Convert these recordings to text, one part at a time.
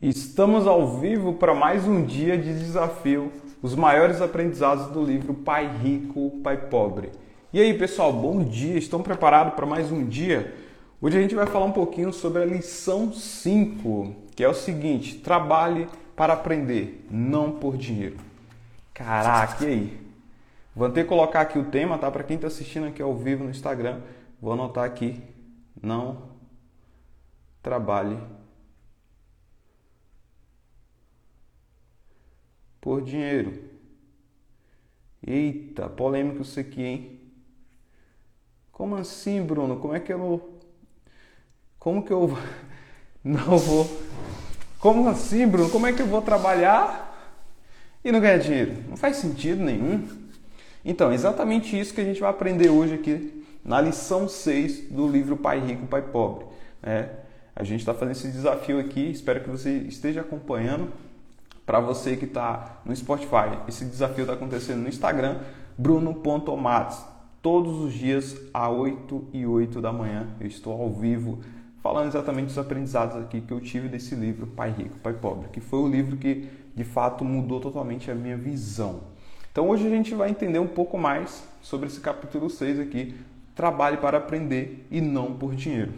Estamos ao vivo para mais um dia de desafio, os maiores aprendizados do livro Pai Rico, Pai Pobre. E aí, pessoal, bom dia. Estão preparados para mais um dia? Hoje a gente vai falar um pouquinho sobre a lição 5, que é o seguinte: trabalhe para aprender, não por dinheiro. Caraca, e aí? Vou ter que colocar aqui o tema, tá? Para quem está assistindo aqui ao vivo no Instagram, vou anotar aqui: não trabalhe por dinheiro. Eita, polêmico isso aqui, hein? Como assim, Bruno? Como é que eu Como que eu não vou Como assim, Bruno? Como é que eu vou trabalhar e não ganhar dinheiro? Não faz sentido nenhum. Então, exatamente isso que a gente vai aprender hoje aqui na lição 6 do livro Pai Rico, Pai Pobre. É, a gente está fazendo esse desafio aqui, espero que você esteja acompanhando para você que está no Spotify, esse desafio está acontecendo no Instagram, bruno.matos. Todos os dias, às 8 e 8 da manhã, eu estou ao vivo falando exatamente dos aprendizados aqui que eu tive desse livro, Pai Rico, Pai Pobre, que foi o livro que de fato mudou totalmente a minha visão. Então hoje a gente vai entender um pouco mais sobre esse capítulo 6 aqui, trabalhe para aprender e não por dinheiro.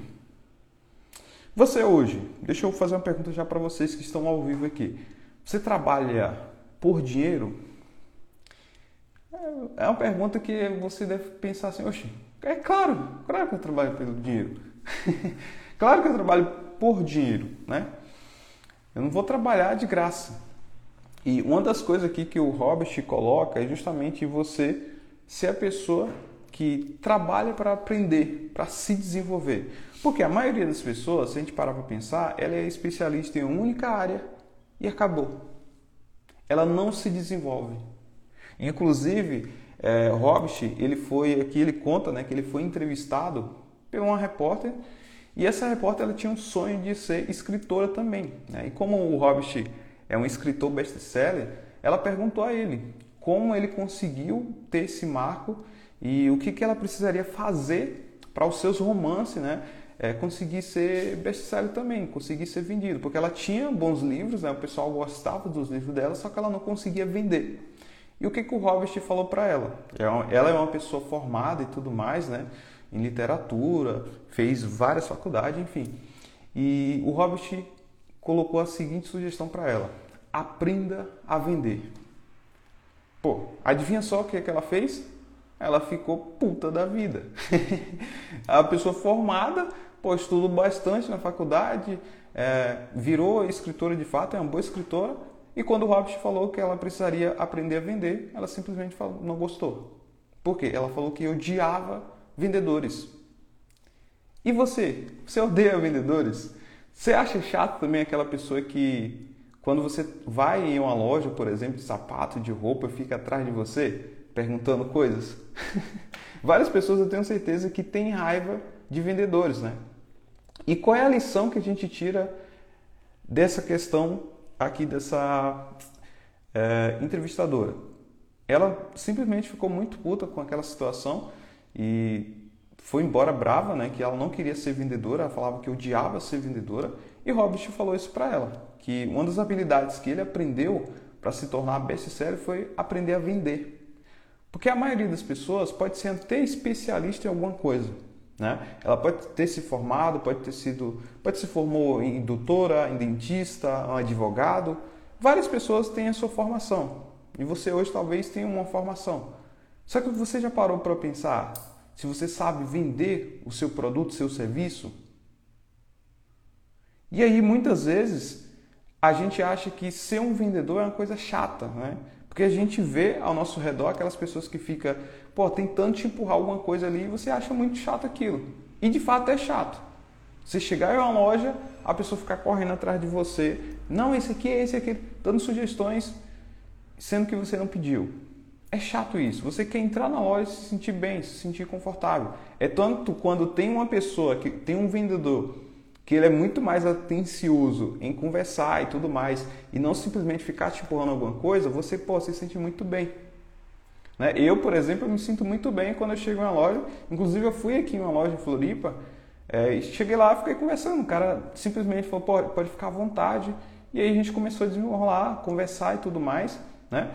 Você hoje, deixa eu fazer uma pergunta já para vocês que estão ao vivo aqui. Você trabalha por dinheiro? É uma pergunta que você deve pensar assim, oxe, é claro, claro que eu trabalho pelo dinheiro. claro que eu trabalho por dinheiro, né? Eu não vou trabalhar de graça. E uma das coisas aqui que o Robert coloca é justamente você ser a pessoa que trabalha para aprender, para se desenvolver. Porque a maioria das pessoas, se a gente parar para pensar, ela é especialista em uma única área e acabou. Ela não se desenvolve. Inclusive, é, Hobbes, ele foi aqui, ele conta, né, que ele foi entrevistado por uma repórter e essa repórter ela tinha um sonho de ser escritora também. Né? E como o Hobbes é um escritor best-seller, ela perguntou a ele como ele conseguiu ter esse marco e o que, que ela precisaria fazer para os seus romances, né? É, conseguir ser best-seller também, conseguir ser vendido, porque ela tinha bons livros, né, o pessoal gostava dos livros dela, só que ela não conseguia vender. E o que, que o Robert falou para ela? É ela é uma pessoa formada e tudo mais, né, em literatura, fez várias faculdades, enfim. E o Robert colocou a seguinte sugestão para ela: aprenda a vender. Pô, adivinha só o que, que ela fez? Ela ficou puta da vida. a pessoa formada pô, estudo bastante na faculdade, é, virou escritora de fato, é uma boa escritora, e quando o Robert falou que ela precisaria aprender a vender, ela simplesmente falou, não gostou. Por quê? Ela falou que odiava vendedores. E você? Você odeia vendedores? Você acha chato também aquela pessoa que, quando você vai em uma loja, por exemplo, de sapato, de roupa, fica atrás de você perguntando coisas? Várias pessoas eu tenho certeza que têm raiva de vendedores, né? E qual é a lição que a gente tira dessa questão aqui dessa é, entrevistadora? Ela simplesmente ficou muito puta com aquela situação e foi embora brava, né? Que ela não queria ser vendedora, ela falava que odiava ser vendedora. E Robert falou isso para ela, que uma das habilidades que ele aprendeu para se tornar best-seller foi aprender a vender. Porque a maioria das pessoas pode ser até especialista em alguma coisa, né? Ela pode ter se formado, pode ter sido, pode se formou em doutora, em dentista, um advogado. Várias pessoas têm a sua formação e você hoje talvez tenha uma formação. Só que você já parou para pensar se você sabe vender o seu produto, seu serviço? E aí muitas vezes a gente acha que ser um vendedor é uma coisa chata, né? Porque a gente vê ao nosso redor aquelas pessoas que ficam, pô, tentando te empurrar alguma coisa ali e você acha muito chato aquilo. E de fato é chato. Você chegar em uma loja, a pessoa ficar correndo atrás de você, não, esse aqui, esse aqui, dando sugestões, sendo que você não pediu. É chato isso. Você quer entrar na loja e se sentir bem, se sentir confortável. É tanto quando tem uma pessoa que tem um vendedor que ele é muito mais atencioso em conversar e tudo mais, e não simplesmente ficar te empurrando alguma coisa, você pô, se sente muito bem. Né? Eu, por exemplo, eu me sinto muito bem quando eu chego em uma loja. Inclusive, eu fui aqui em uma loja em Floripa, é, e cheguei lá, fiquei conversando. O cara simplesmente falou: pode, pode ficar à vontade. E aí a gente começou a desenrolar, conversar e tudo mais, né?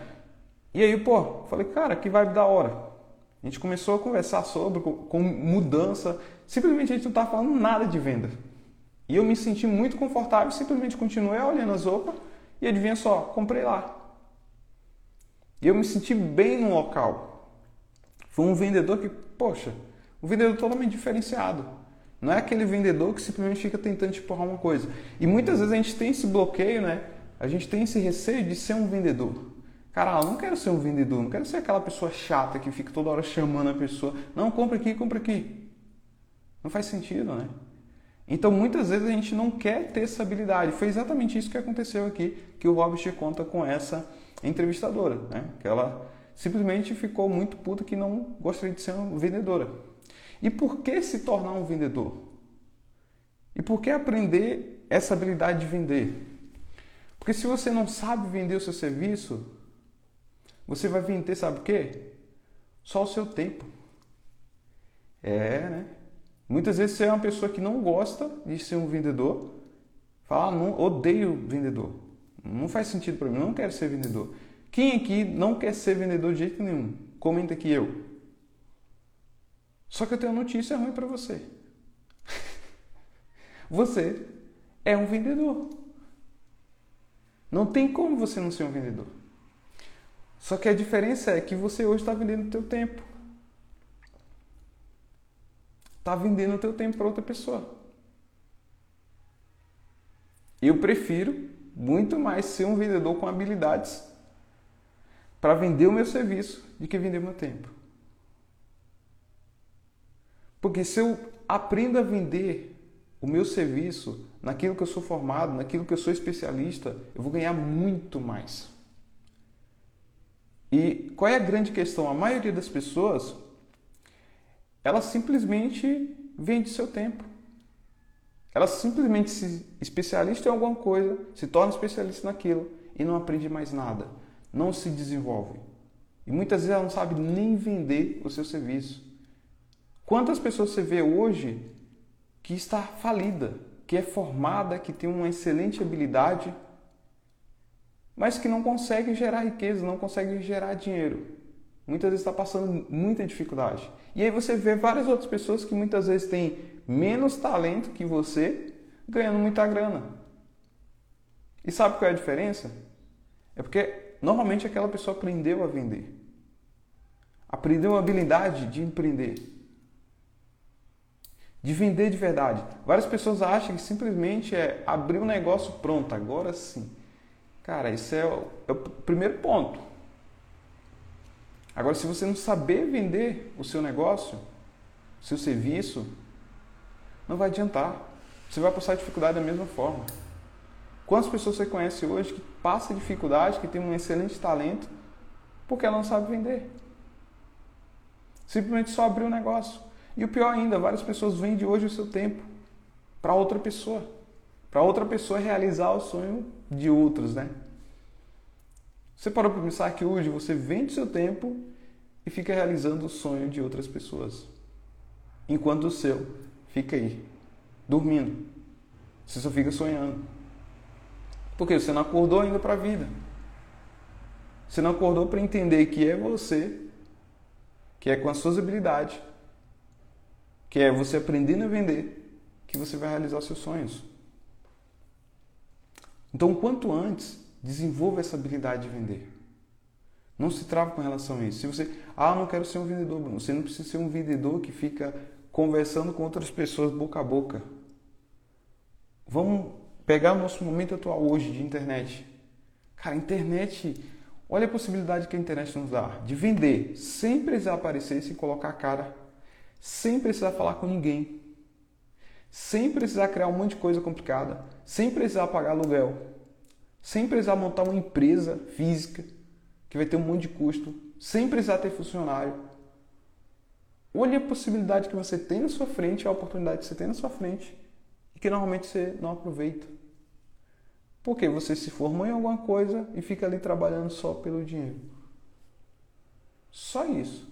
E aí, pô, falei, cara, que vibe da hora. A gente começou a conversar sobre com mudança. Simplesmente a gente não estava falando nada de venda. E eu me senti muito confortável, simplesmente continuei olhando as roupas e adivinha só, comprei lá. E eu me senti bem no local. Foi um vendedor que, poxa, um vendedor totalmente diferenciado. Não é aquele vendedor que simplesmente fica tentando te empurrar uma coisa. E muitas vezes a gente tem esse bloqueio, né? A gente tem esse receio de ser um vendedor. Cara, eu não quero ser um vendedor, não quero ser aquela pessoa chata que fica toda hora chamando a pessoa. Não, compra aqui, compra aqui. Não faz sentido, né? Então muitas vezes a gente não quer ter essa habilidade. Foi exatamente isso que aconteceu aqui, que o Robert conta com essa entrevistadora, né? Que ela simplesmente ficou muito puta que não gostaria de ser uma vendedora. E por que se tornar um vendedor? E por que aprender essa habilidade de vender? Porque se você não sabe vender o seu serviço, você vai vender, sabe o quê? Só o seu tempo. É, né? Muitas vezes você é uma pessoa que não gosta de ser um vendedor, fala, ah, não, odeio vendedor. Não faz sentido para mim, não quero ser vendedor. Quem aqui não quer ser vendedor de jeito nenhum? Comenta aqui eu. Só que eu tenho notícia ruim para você. Você é um vendedor. Não tem como você não ser um vendedor. Só que a diferença é que você hoje está vendendo o teu tempo está vendendo o teu tempo para outra pessoa. Eu prefiro muito mais ser um vendedor com habilidades para vender o meu serviço do que vender meu tempo. Porque se eu aprendo a vender o meu serviço naquilo que eu sou formado, naquilo que eu sou especialista, eu vou ganhar muito mais. E qual é a grande questão? A maioria das pessoas ela simplesmente vende seu tempo. Ela simplesmente se especialista em alguma coisa, se torna especialista naquilo e não aprende mais nada, não se desenvolve. E muitas vezes ela não sabe nem vender o seu serviço. Quantas pessoas você vê hoje que está falida, que é formada, que tem uma excelente habilidade, mas que não consegue gerar riqueza, não consegue gerar dinheiro? Muitas vezes está passando muita dificuldade. E aí você vê várias outras pessoas que muitas vezes têm menos talento que você, ganhando muita grana. E sabe qual é a diferença? É porque normalmente aquela pessoa aprendeu a vender. Aprendeu a habilidade de empreender. De vender de verdade. Várias pessoas acham que simplesmente é abrir um negócio pronto, agora sim. Cara, isso é o, é o primeiro ponto. Agora, se você não saber vender o seu negócio, o seu serviço, não vai adiantar. Você vai passar dificuldade da mesma forma. Quantas pessoas você conhece hoje que passa dificuldade, que tem um excelente talento, porque ela não sabe vender? Simplesmente só abriu o negócio. E o pior ainda, várias pessoas vendem hoje o seu tempo para outra pessoa. Para outra pessoa realizar o sonho de outros, né? Você parou para pensar que hoje você vende seu tempo e fica realizando o sonho de outras pessoas, enquanto o seu fica aí, dormindo. Você só fica sonhando. Porque você não acordou ainda para a vida. Você não acordou para entender que é você, que é com as suas habilidades, que é você aprendendo a vender, que você vai realizar seus sonhos. Então, quanto antes Desenvolva essa habilidade de vender. Não se trava com relação a isso. Se você, ah, não quero ser um vendedor, Bruno. Você não precisa ser um vendedor que fica conversando com outras pessoas boca a boca. Vamos pegar o nosso momento atual hoje de internet. Cara, internet, olha a possibilidade que a internet nos dá de vender sem precisar aparecer, sem colocar a cara, sem precisar falar com ninguém, sem precisar criar um monte de coisa complicada, sem precisar pagar aluguel sem precisar montar uma empresa física que vai ter um monte de custo, sem precisar ter funcionário. Olhe a possibilidade que você tem na sua frente, a oportunidade que você tem na sua frente e que normalmente você não aproveita. Porque você se formou em alguma coisa e fica ali trabalhando só pelo dinheiro. Só isso.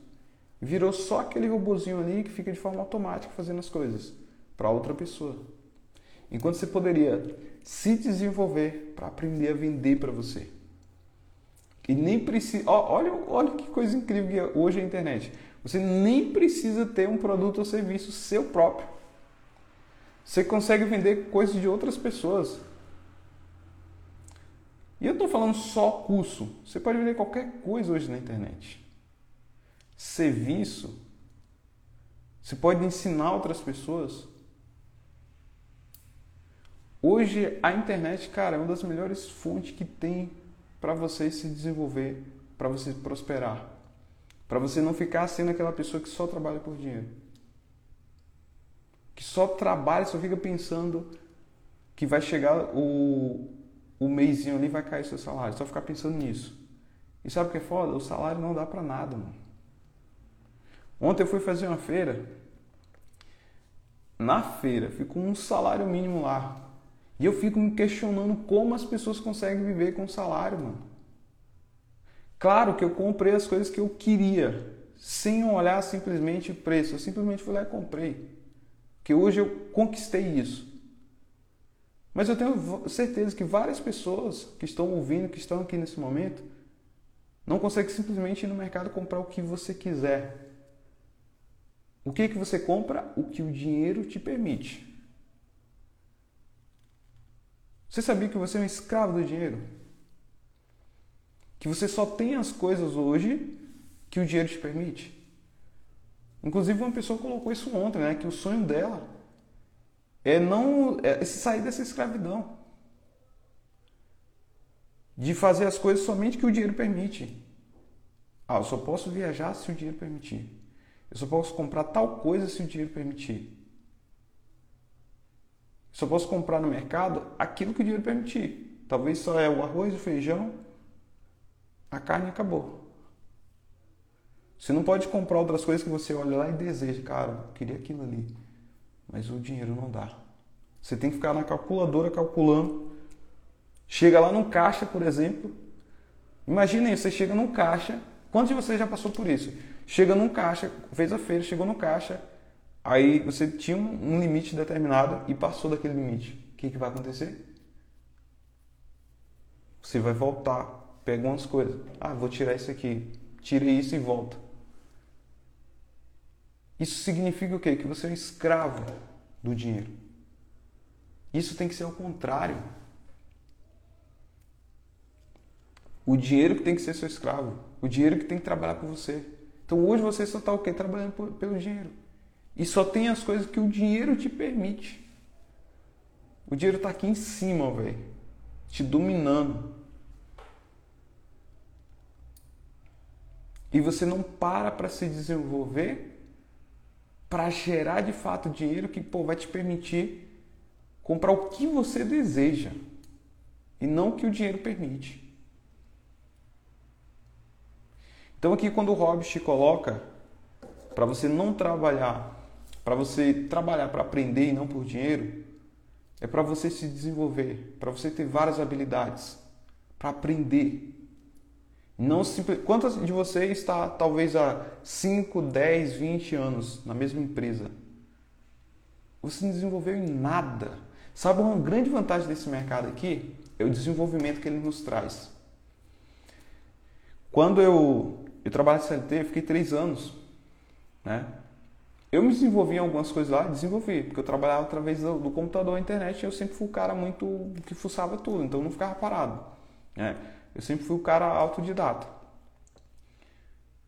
Virou só aquele robozinho ali que fica de forma automática fazendo as coisas para outra pessoa. Enquanto você poderia se desenvolver para aprender a vender para você. E nem precisa. Olha, olha que coisa incrível que é hoje a internet. Você nem precisa ter um produto ou serviço seu próprio. Você consegue vender coisas de outras pessoas. E eu estou falando só curso. Você pode vender qualquer coisa hoje na internet. Serviço. Você pode ensinar outras pessoas. Hoje a internet, cara, é uma das melhores fontes que tem para você se desenvolver, para você prosperar, para você não ficar sendo aquela pessoa que só trabalha por dinheiro que só trabalha, só fica pensando que vai chegar o, o mêsinho ali vai cair seu salário, só ficar pensando nisso. E sabe o que é foda? O salário não dá para nada, mano. Ontem eu fui fazer uma feira. Na feira, ficou um salário mínimo lá. E eu fico me questionando como as pessoas conseguem viver com salário, mano. Claro que eu comprei as coisas que eu queria, sem olhar simplesmente o preço. Eu simplesmente fui lá e comprei que hoje eu conquistei isso. Mas eu tenho certeza que várias pessoas que estão ouvindo, que estão aqui nesse momento, não conseguem simplesmente ir no mercado comprar o que você quiser. O que que você compra? O que o dinheiro te permite. Você sabia que você é um escravo do dinheiro? Que você só tem as coisas hoje que o dinheiro te permite? Inclusive uma pessoa colocou isso ontem, né? Que o sonho dela é não é sair dessa escravidão. De fazer as coisas somente que o dinheiro permite. Ah, eu só posso viajar se o dinheiro permitir. Eu só posso comprar tal coisa se o dinheiro permitir. Eu só posso comprar no mercado aquilo que o dinheiro permitir. Talvez só é o arroz, o feijão, a carne acabou. Você não pode comprar outras coisas que você olha lá e deseja. Cara, eu queria aquilo ali. Mas o dinheiro não dá. Você tem que ficar na calculadora calculando. Chega lá no caixa, por exemplo. Imaginem, você chega num caixa. Quantos de vocês já passou por isso? Chega num caixa, fez a feira, chegou no caixa. Aí você tinha um limite determinado e passou daquele limite. O que, que vai acontecer? Você vai voltar, pega umas coisas. Ah, vou tirar isso aqui. Tire isso e volta. Isso significa o quê? Que você é um escravo do dinheiro. Isso tem que ser ao contrário. O dinheiro que tem que ser seu escravo. O dinheiro que tem que trabalhar por você. Então hoje você só está o quê? Trabalhando por, pelo dinheiro. E só tem as coisas que o dinheiro te permite. O dinheiro está aqui em cima, velho. Te dominando. E você não para para se desenvolver para gerar de fato dinheiro que pô, vai te permitir comprar o que você deseja e não o que o dinheiro permite. Então aqui quando o Hobbes te coloca para você não trabalhar, para você trabalhar para aprender e não por dinheiro, é para você se desenvolver, para você ter várias habilidades, para aprender não. Quantos de vocês está talvez há 5, 10, 20 anos na mesma empresa? Você não desenvolveu em nada. Sabe uma grande vantagem desse mercado aqui? É o desenvolvimento que ele nos traz. Quando eu, eu trabalho em CLT, eu fiquei três anos. Né? Eu me desenvolvi em algumas coisas lá, desenvolvi, porque eu trabalhava através do, do computador, internet, e eu sempre fui o cara muito que fuçava tudo, então eu não ficava parado. Né? Eu sempre fui o cara autodidata.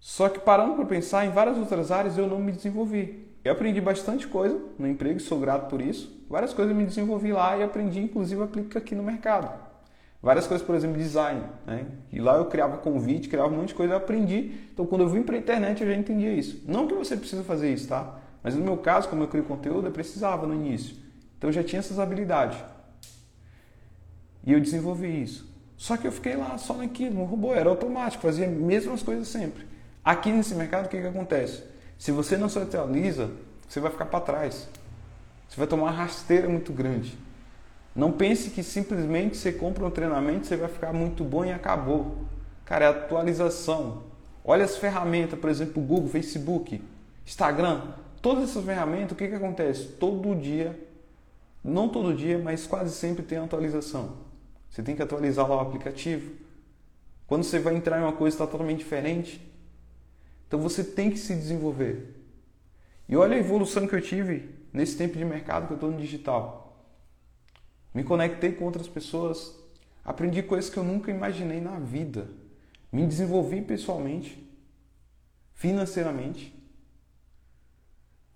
Só que parando para pensar, em várias outras áreas eu não me desenvolvi. Eu aprendi bastante coisa no emprego, sou grato por isso. Várias coisas eu me desenvolvi lá e aprendi, inclusive aplico aqui no mercado. Várias coisas, por exemplo, design. Né? E lá eu criava convite, criava um monte de coisa, eu aprendi. Então quando eu vim para a internet eu já entendia isso. Não que você precisa fazer isso, tá? Mas no meu caso, como eu crio conteúdo, eu precisava no início. Então eu já tinha essas habilidades. E eu desenvolvi isso. Só que eu fiquei lá só naquilo, no robô, era automático, fazia as mesmas coisas sempre. Aqui nesse mercado, o que, que acontece? Se você não se atualiza, você vai ficar para trás. Você vai tomar uma rasteira muito grande. Não pense que simplesmente você compra um treinamento, você vai ficar muito bom e acabou. Cara, é atualização. Olha as ferramentas, por exemplo, Google, Facebook, Instagram. Todas essas ferramentas, o que, que acontece? Todo dia não todo dia, mas quase sempre tem atualização. Você tem que atualizar lá o aplicativo. Quando você vai entrar em uma coisa está totalmente diferente. Então você tem que se desenvolver. E olha a evolução que eu tive nesse tempo de mercado que eu estou no digital. Me conectei com outras pessoas, aprendi coisas que eu nunca imaginei na vida. Me desenvolvi pessoalmente, financeiramente.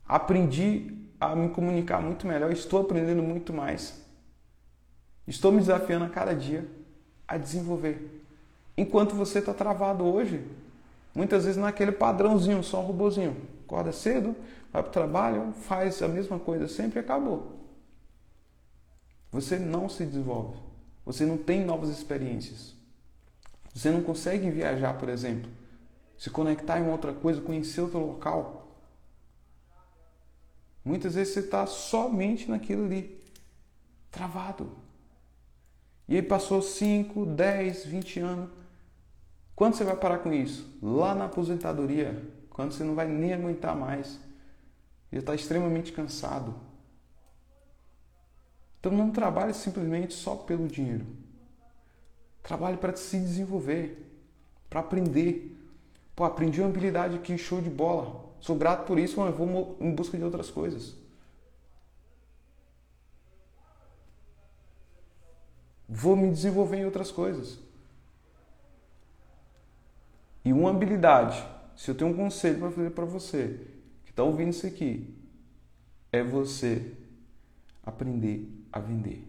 Aprendi a me comunicar muito melhor, estou aprendendo muito mais. Estou me desafiando a cada dia a desenvolver. Enquanto você está travado hoje, muitas vezes naquele padrãozinho, só um robozinho. Acorda cedo, vai para o trabalho, faz a mesma coisa sempre e acabou. Você não se desenvolve. Você não tem novas experiências. Você não consegue viajar, por exemplo, se conectar em outra coisa, conhecer outro local. Muitas vezes você está somente naquilo ali, travado. E aí passou 5, 10, 20 anos. Quando você vai parar com isso? Lá na aposentadoria, quando você não vai nem aguentar mais. Já está extremamente cansado. Então não trabalhe simplesmente só pelo dinheiro. Trabalhe para se desenvolver, para aprender. Pô, aprendi uma habilidade aqui, show de bola. Sou grato por isso, mas vou em busca de outras coisas. Vou me desenvolver em outras coisas. E uma habilidade, se eu tenho um conselho para fazer para você, que está ouvindo isso aqui, é você aprender a vender.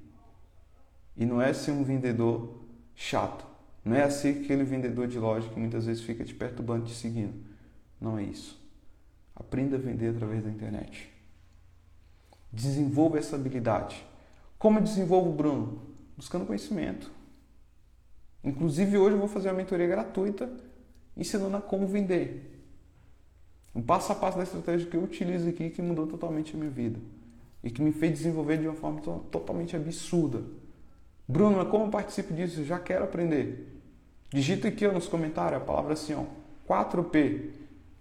E não é ser um vendedor chato. Não é ser aquele vendedor de loja que muitas vezes fica te perturbando, te seguindo. Não é isso. Aprenda a vender através da internet. Desenvolva essa habilidade. Como eu desenvolvo, Bruno? Buscando conhecimento. Inclusive, hoje eu vou fazer uma mentoria gratuita ensinando a como vender. Um passo a passo da estratégia que eu utilizo aqui que mudou totalmente a minha vida e que me fez desenvolver de uma forma totalmente absurda. Bruno, como eu participo disso? Eu já quero aprender. Digita aqui nos comentários a palavra assim, ó, 4P,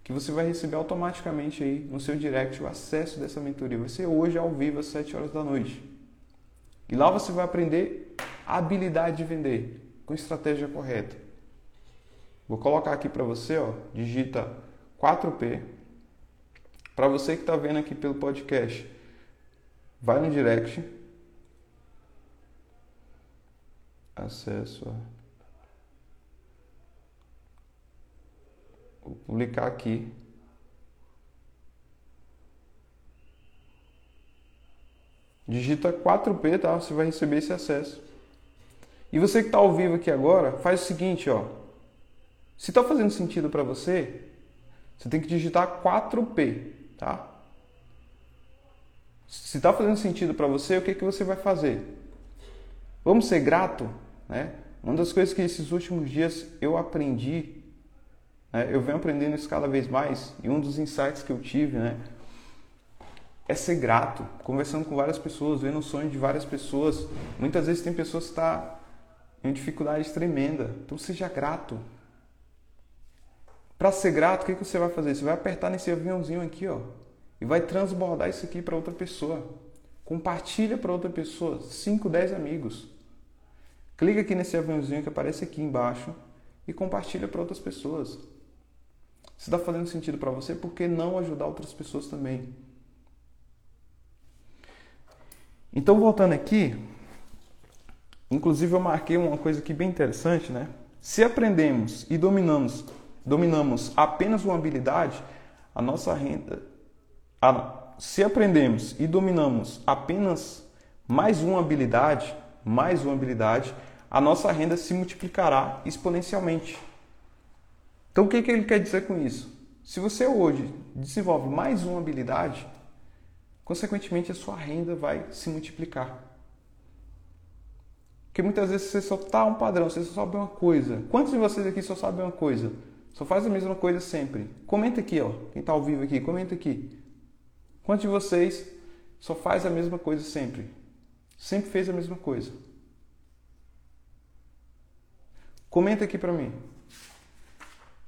que você vai receber automaticamente aí no seu direct o acesso dessa mentoria. Vai ser hoje ao vivo às 7 horas da noite. E lá você vai aprender a habilidade de vender com estratégia correta. Vou colocar aqui para você, ó, digita 4P. Para você que está vendo aqui pelo podcast, vai no direct. Acesso a. Vou publicar aqui. Digita 4P, tá? Você vai receber esse acesso. E você que está ao vivo aqui agora, faz o seguinte, ó. Se está fazendo sentido para você, você tem que digitar 4P, tá? Se está fazendo sentido para você, o que, que você vai fazer? Vamos ser grato, né? Uma das coisas que esses últimos dias eu aprendi, né? eu venho aprendendo isso cada vez mais, e um dos insights que eu tive, né? É ser grato, conversando com várias pessoas, vendo o sonho de várias pessoas. Muitas vezes tem pessoas que estão tá em dificuldade tremenda, então seja grato, para ser grato, o que, que você vai fazer? Você vai apertar nesse aviãozinho aqui, ó, e vai transbordar isso aqui para outra pessoa. Compartilha para outra pessoa, 5, 10 amigos. Clica aqui nesse aviãozinho que aparece aqui embaixo e compartilha para outras pessoas. Se está fazendo sentido para você, por que não ajudar outras pessoas também? Então, voltando aqui, inclusive eu marquei uma coisa aqui bem interessante, né? Se aprendemos e dominamos dominamos apenas uma habilidade, a nossa renda. Se aprendemos e dominamos apenas mais uma habilidade, mais uma habilidade, a nossa renda se multiplicará exponencialmente. Então o que, que ele quer dizer com isso? Se você hoje desenvolve mais uma habilidade, consequentemente a sua renda vai se multiplicar. Porque muitas vezes você só está um padrão, você só sabe uma coisa. Quantos de vocês aqui só sabem uma coisa? Só faz a mesma coisa sempre. Comenta aqui, ó. Quem está ao vivo aqui, comenta aqui. Quantos de vocês só faz a mesma coisa sempre? Sempre fez a mesma coisa. Comenta aqui para mim.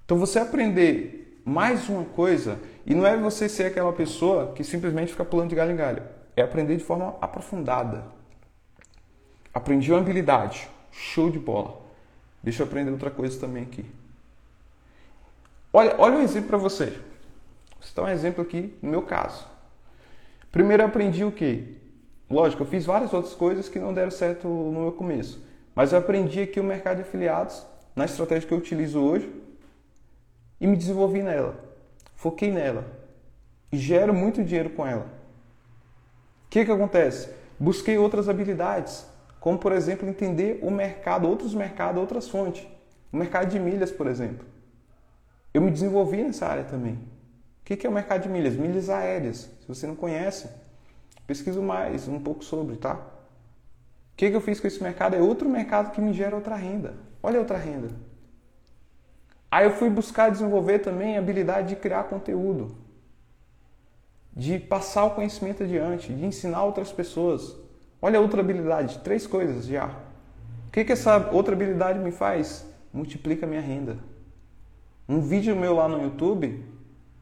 Então você aprender mais uma coisa e não é você ser aquela pessoa que simplesmente fica pulando de galho em galho. é aprender de forma aprofundada. Aprendi uma habilidade, show de bola. Deixa eu aprender outra coisa também aqui. Olha, olha um exemplo para você. Vou citar um exemplo aqui no meu caso. Primeiro eu aprendi o quê? Lógico, eu fiz várias outras coisas que não deram certo no meu começo. Mas eu aprendi aqui o mercado de afiliados na estratégia que eu utilizo hoje e me desenvolvi nela. Foquei nela e gero muito dinheiro com ela. O que, que acontece? Busquei outras habilidades, como por exemplo entender o mercado, outros mercados, outras fontes. O mercado de milhas, por exemplo. Eu me desenvolvi nessa área também. O que é o mercado de milhas? Milhas aéreas. Se você não conhece, pesquiso mais um pouco sobre, tá? O que eu fiz com esse mercado? É outro mercado que me gera outra renda. Olha outra renda. Aí eu fui buscar desenvolver também a habilidade de criar conteúdo, de passar o conhecimento adiante, de ensinar outras pessoas. Olha outra habilidade, três coisas já. O que, que essa outra habilidade me faz? Multiplica minha renda. Um vídeo meu lá no YouTube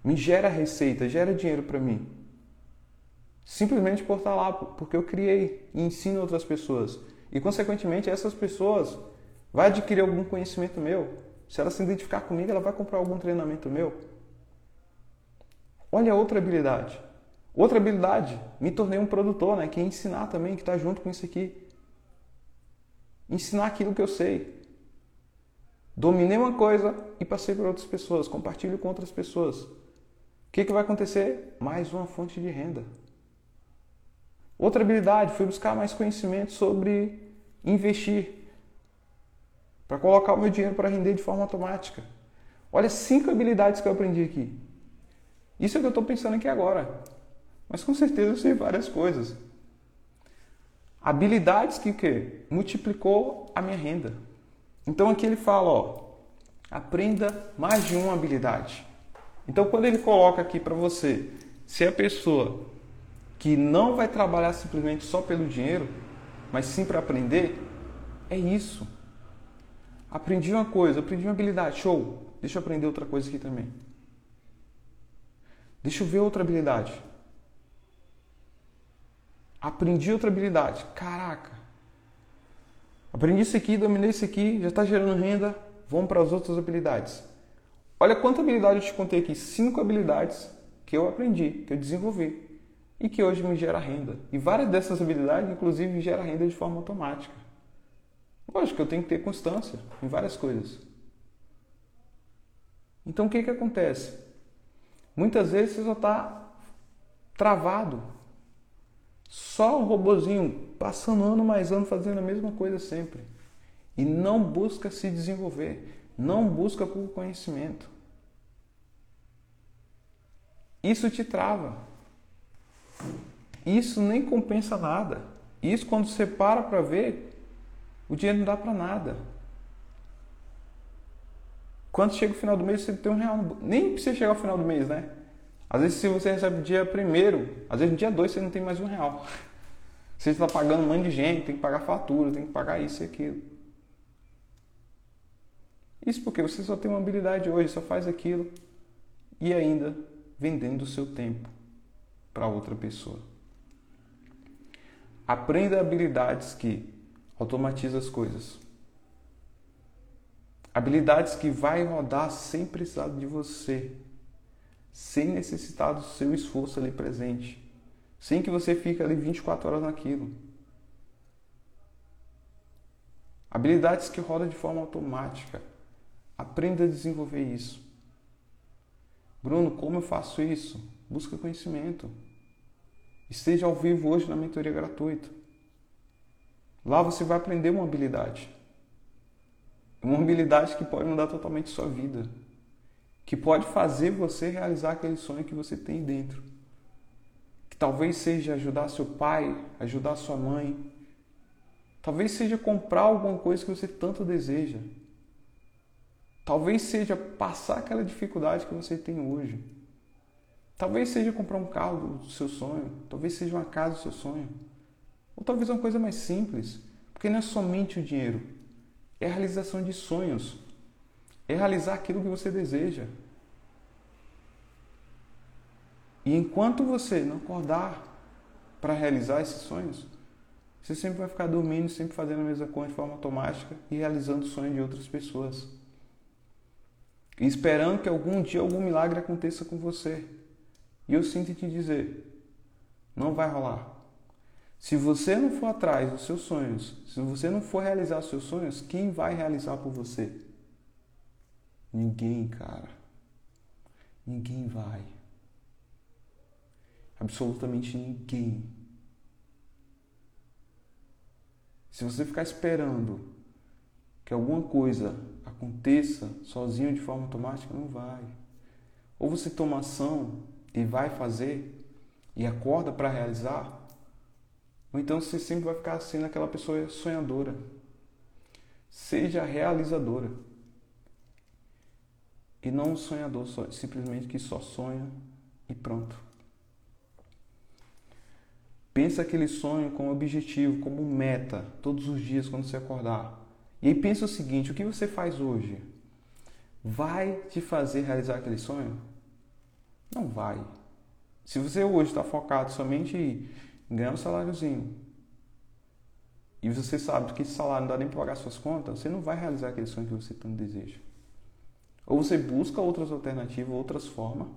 me gera receita, gera dinheiro para mim. Simplesmente por estar lá, porque eu criei e ensino outras pessoas. E, consequentemente, essas pessoas vão adquirir algum conhecimento meu. Se ela se identificar comigo, ela vai comprar algum treinamento meu. Olha outra habilidade. Outra habilidade, me tornei um produtor, né? Que é ensinar também, que está junto com isso aqui. Ensinar aquilo que eu sei. Dominei uma coisa e passei para outras pessoas, compartilho com outras pessoas. O que, que vai acontecer? Mais uma fonte de renda. Outra habilidade, fui buscar mais conhecimento sobre investir. Para colocar o meu dinheiro para render de forma automática. Olha cinco habilidades que eu aprendi aqui. Isso é o que eu estou pensando aqui agora. Mas com certeza eu sei várias coisas. Habilidades que, que multiplicou a minha renda. Então aqui ele fala, ó, aprenda mais de uma habilidade. Então, quando ele coloca aqui para você ser a pessoa que não vai trabalhar simplesmente só pelo dinheiro, mas sim para aprender, é isso. Aprendi uma coisa, aprendi uma habilidade, show. Deixa eu aprender outra coisa aqui também. Deixa eu ver outra habilidade. Aprendi outra habilidade. Caraca. Aprendi isso aqui, dominei isso aqui, já está gerando renda. Vamos para as outras habilidades. Olha quanta habilidade eu te contei aqui. Cinco habilidades que eu aprendi, que eu desenvolvi e que hoje me gera renda. E várias dessas habilidades, inclusive, gera renda de forma automática. Lógico que eu tenho que ter constância em várias coisas. Então o que, que acontece? Muitas vezes você só está travado. Só um robozinho passando ano mais ano fazendo a mesma coisa sempre. E não busca se desenvolver não busca por conhecimento. Isso te trava. Isso nem compensa nada. Isso quando você para para ver, o dinheiro não dá para nada. Quando chega o final do mês, você tem um real. No... Nem precisa chegar ao final do mês, né? Às vezes, se você recebe dia primeiro, às vezes no dia dois você não tem mais um real. Você está pagando um monte de gente, tem que pagar fatura, tem que pagar isso e aquilo. Isso porque você só tem uma habilidade hoje, só faz aquilo e ainda vendendo o seu tempo para outra pessoa. Aprenda habilidades que automatizam as coisas. Habilidades que vai rodar sem precisar de você, sem necessitar do seu esforço ali presente, sem que você fique ali 24 horas naquilo. Habilidades que rodam de forma automática. Aprenda a desenvolver isso. Bruno, como eu faço isso? Busca conhecimento. Esteja ao vivo hoje na mentoria gratuita. Lá você vai aprender uma habilidade. Uma habilidade que pode mudar totalmente sua vida. Que pode fazer você realizar aquele sonho que você tem dentro. Que talvez seja ajudar seu pai, ajudar sua mãe. Talvez seja comprar alguma coisa que você tanto deseja. Talvez seja passar aquela dificuldade que você tem hoje. Talvez seja comprar um carro do seu sonho. Talvez seja uma casa do seu sonho. Ou talvez uma coisa mais simples. Porque não é somente o dinheiro. É a realização de sonhos. É realizar aquilo que você deseja. E enquanto você não acordar para realizar esses sonhos, você sempre vai ficar dormindo, sempre fazendo a mesma coisa de forma automática e realizando o sonho de outras pessoas. E esperando que algum dia algum milagre aconteça com você. E eu sinto te dizer, não vai rolar. Se você não for atrás dos seus sonhos, se você não for realizar os seus sonhos, quem vai realizar por você? Ninguém, cara. Ninguém vai. Absolutamente ninguém. Se você ficar esperando que alguma coisa aconteça sozinho de forma automática, não vai. Ou você toma ação e vai fazer e acorda para realizar, ou então você sempre vai ficar sendo aquela pessoa sonhadora. Seja realizadora. E não um sonhador só, simplesmente que só sonha e pronto. Pensa aquele sonho como objetivo, como meta, todos os dias quando você acordar. E aí pensa o seguinte: o que você faz hoje vai te fazer realizar aquele sonho? Não vai. Se você hoje está focado somente ganhar um saláriozinho e você sabe que esse salário não dá nem para pagar suas contas, você não vai realizar aquele sonho que você tanto deseja. Ou você busca outras alternativas, outras formas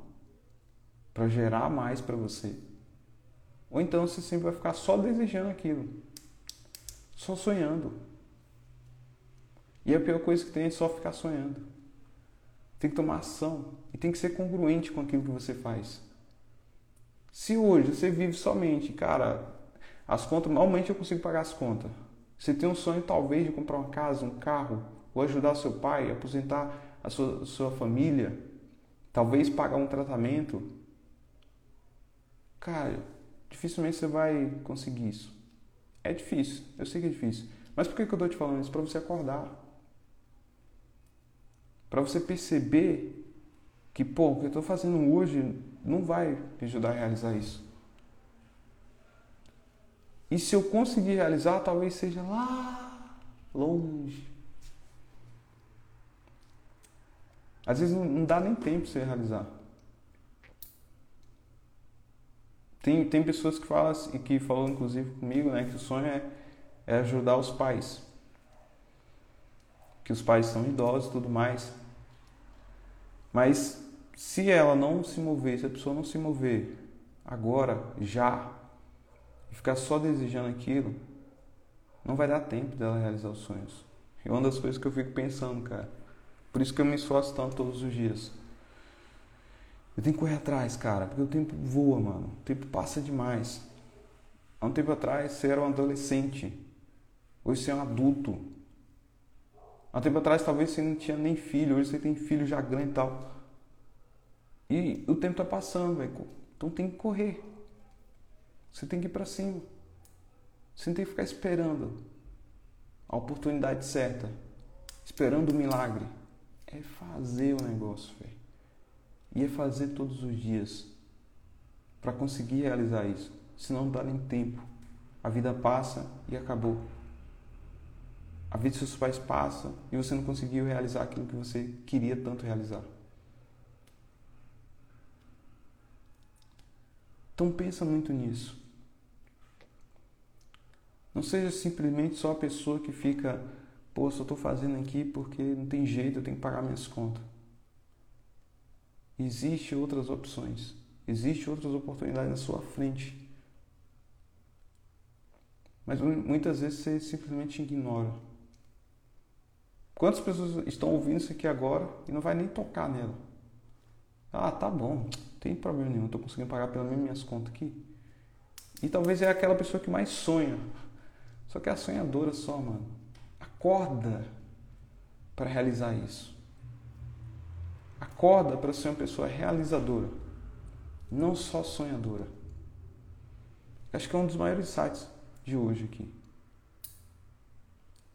para gerar mais para você. Ou então você sempre vai ficar só desejando aquilo, só sonhando. E a pior coisa que tem é só ficar sonhando. Tem que tomar ação e tem que ser congruente com aquilo que você faz. Se hoje você vive somente, cara, as contas, normalmente eu consigo pagar as contas. Você tem um sonho talvez de comprar uma casa, um carro, ou ajudar seu pai, aposentar a sua, sua família, talvez pagar um tratamento. Cara, dificilmente você vai conseguir isso. É difícil, eu sei que é difícil. Mas por que, que eu estou te falando isso? Para você acordar. Para você perceber que, pô, o que eu estou fazendo hoje não vai me ajudar a realizar isso. E se eu conseguir realizar, talvez seja lá longe. Às vezes não dá nem tempo você realizar. Tem, tem pessoas que falam e que falam inclusive comigo, né, que o sonho é, é ajudar os pais. Que os pais são idosos e tudo mais. Mas se ela não se mover, se a pessoa não se mover agora, já, e ficar só desejando aquilo, não vai dar tempo dela realizar os sonhos. É uma das coisas que eu fico pensando, cara. Por isso que eu me esforço tanto todos os dias. Eu tenho que correr atrás, cara, porque o tempo voa, mano. O tempo passa demais. Há um tempo atrás você era um adolescente. Hoje você é um adulto. Há um tempo atrás talvez você não tinha nem filho. Hoje você tem filho já grande e tal. E o tempo está passando, velho. Então tem que correr. Você tem que ir para cima. Você não tem que ficar esperando a oportunidade certa, esperando o milagre. É fazer o negócio, velho. E é fazer todos os dias para conseguir realizar isso. Senão não dá nem tempo. A vida passa e acabou. A vida dos seus pais passa e você não conseguiu realizar aquilo que você queria tanto realizar. Então pensa muito nisso. Não seja simplesmente só a pessoa que fica, pô, só estou fazendo aqui porque não tem jeito, eu tenho que pagar minhas contas. Existem outras opções. Existem outras oportunidades na sua frente. Mas muitas vezes você simplesmente ignora. Quantas pessoas estão ouvindo isso aqui agora e não vai nem tocar nela? Ah, tá bom, tem problema nenhum, estou conseguindo pagar pelo menos minhas contas aqui. E talvez é aquela pessoa que mais sonha. Só que é a sonhadora só, mano. Acorda para realizar isso. Acorda para ser uma pessoa realizadora, não só sonhadora. Acho que é um dos maiores insights de hoje aqui.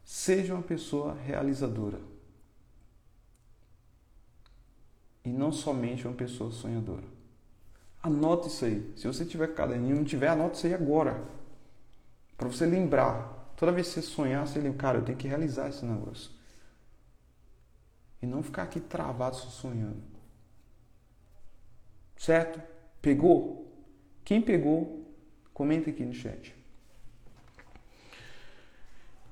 Seja uma pessoa realizadora. E não somente uma pessoa sonhadora. Anota isso aí. Se você tiver caderninho, não tiver, anota isso aí agora. Para você lembrar. Toda vez que você sonhar, você lembra, cara, eu tenho que realizar esse negócio. E não ficar aqui travado só sonhando. Certo? Pegou? Quem pegou, Comenta aqui no chat.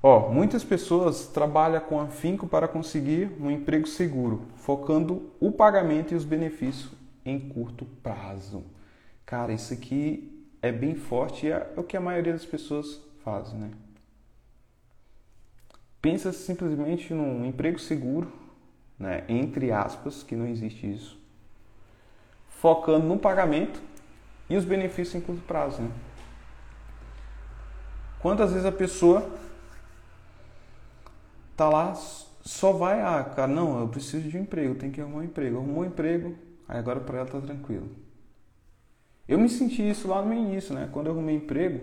Ó, muitas pessoas trabalham com afinco para conseguir um emprego seguro, focando o pagamento e os benefícios em curto prazo. Cara, isso aqui é bem forte e é o que a maioria das pessoas faz, né? Pensa simplesmente num emprego seguro, né? entre aspas, que não existe isso, focando no pagamento e os benefícios em curto prazo. Né? Quantas vezes a pessoa tá lá, só vai, ah, cara, não, eu preciso de um emprego, tem que arrumar um emprego. Arrumou um emprego, aí agora para ela tá tranquilo. Eu me senti isso lá no início, né? Quando eu arrumei emprego,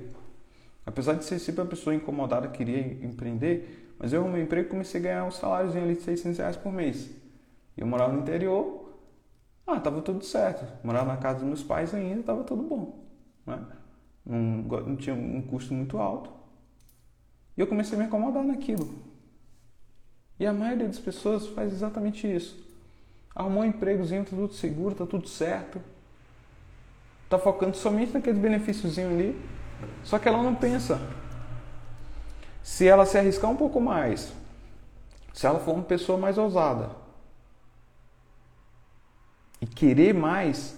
apesar de ser sempre uma pessoa incomodada, queria empreender, mas eu arrumei emprego e comecei a ganhar um salário ali de 600 reais por mês. Eu morava no interior, ah, tava tudo certo. Morava na casa dos meus pais ainda, tava tudo bom. Né? Não, não tinha um custo muito alto. E eu comecei a me incomodar naquilo. E a maioria das pessoas faz exatamente isso. Arrumou um empregozinho, tá tudo seguro, tá tudo certo. Tá focando somente naqueles benefícios ali. Só que ela não pensa. Se ela se arriscar um pouco mais, se ela for uma pessoa mais ousada e querer mais,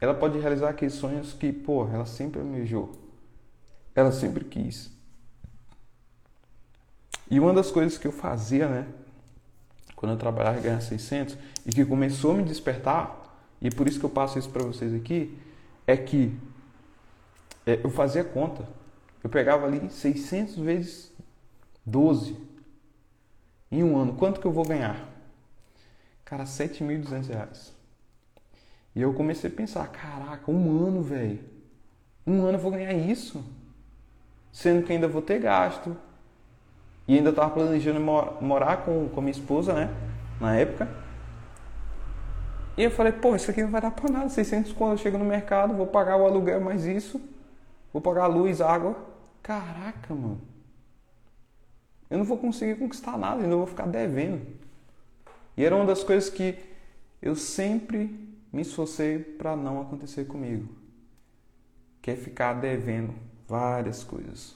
ela pode realizar aqueles sonhos que, pô, ela sempre almejou. Ela sempre quis. E uma das coisas que eu fazia, né, quando eu trabalhava e ganhava 600, e que começou a me despertar, e é por isso que eu passo isso para vocês aqui, é que é, eu fazia conta. Eu pegava ali 600 vezes 12 em um ano. Quanto que eu vou ganhar? Cara, 7.200 reais. E eu comecei a pensar, caraca, um ano, velho. Um ano eu vou ganhar isso. Sendo que ainda vou ter gasto, e ainda estava planejando morar com, com minha esposa, né? Na época. E eu falei, pô, isso aqui não vai dar para nada. 600 quando eu chego no mercado, vou pagar o aluguel mais isso. Vou pagar a luz, água. Caraca, mano. Eu não vou conseguir conquistar nada, ainda vou ficar devendo. E era uma das coisas que eu sempre me esforcei para não acontecer comigo. Que é ficar devendo várias coisas.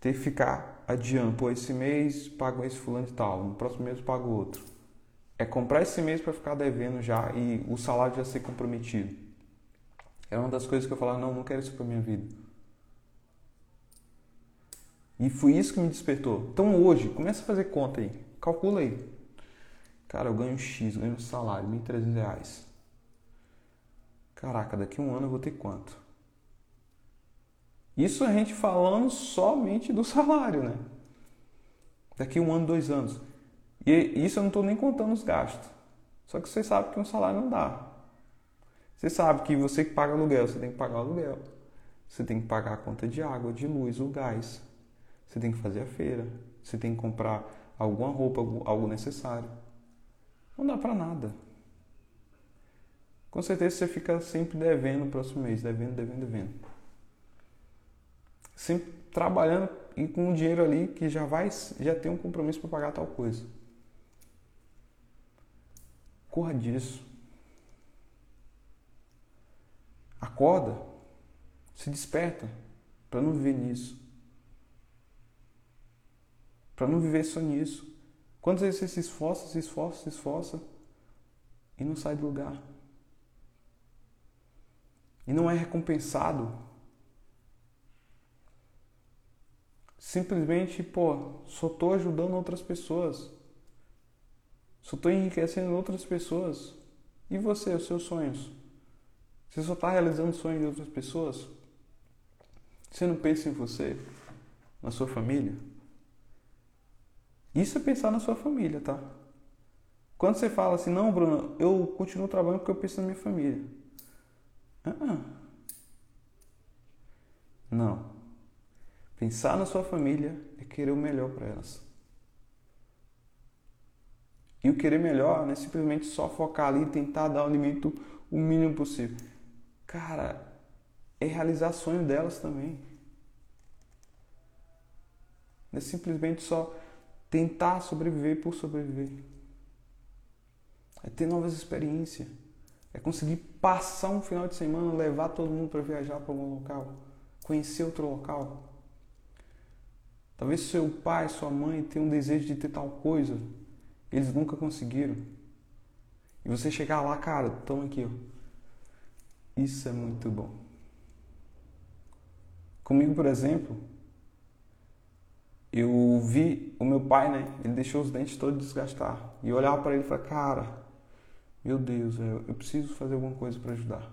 Ter que ficar adiando, pô, esse mês pago esse fulano de tal, no próximo mês pago outro. É comprar esse mês para ficar devendo já e o salário já ser comprometido. É uma das coisas que eu falava, não, não quero isso para minha vida. E foi isso que me despertou. Então hoje, começa a fazer conta aí. Calcula aí. Cara, eu ganho X, ganho um salário, 1.300 reais. Caraca, daqui a um ano eu vou ter quanto? Isso a gente falando somente do salário, né? Daqui um ano, dois anos. E isso eu não estou nem contando os gastos. Só que você sabe que um salário não dá. Você sabe que você que paga aluguel, você tem que pagar o aluguel. Você tem que pagar a conta de água, de luz, o gás. Você tem que fazer a feira. Você tem que comprar alguma roupa, algo necessário. Não dá para nada. Com certeza você fica sempre devendo no próximo mês, devendo, devendo, devendo sempre trabalhando e com um dinheiro ali que já vai já tem um compromisso para pagar tal coisa. Corra disso. Acorda, se desperta para não viver nisso. Para não viver só nisso. Quantas vezes você se esforça, se esforça, se esforça e não sai do lugar? E não é recompensado simplesmente, pô, só estou ajudando outras pessoas. Só estou enriquecendo outras pessoas. E você, os seus sonhos? Você só está realizando sonhos de outras pessoas? Você não pensa em você, na sua família? Isso é pensar na sua família, tá? Quando você fala assim, não, Bruno, eu continuo trabalhando porque eu penso na minha família. Uh -uh. Não. Pensar na sua família é querer o melhor para elas. E o querer melhor não é simplesmente só focar ali e tentar dar o limite o mínimo possível. Cara, é realizar sonho delas também. Não é simplesmente só tentar sobreviver por sobreviver. É ter novas experiências. É conseguir passar um final de semana, levar todo mundo para viajar para algum local conhecer outro local. Talvez seu pai, sua mãe tenham um desejo de ter tal coisa, eles nunca conseguiram. E você chegar lá, cara, toma aqui, ó. Isso é muito bom. Comigo, por exemplo, eu vi o meu pai, né? Ele deixou os dentes todos desgastar. E eu olhava para ele e falava, cara, meu Deus, eu preciso fazer alguma coisa para ajudar.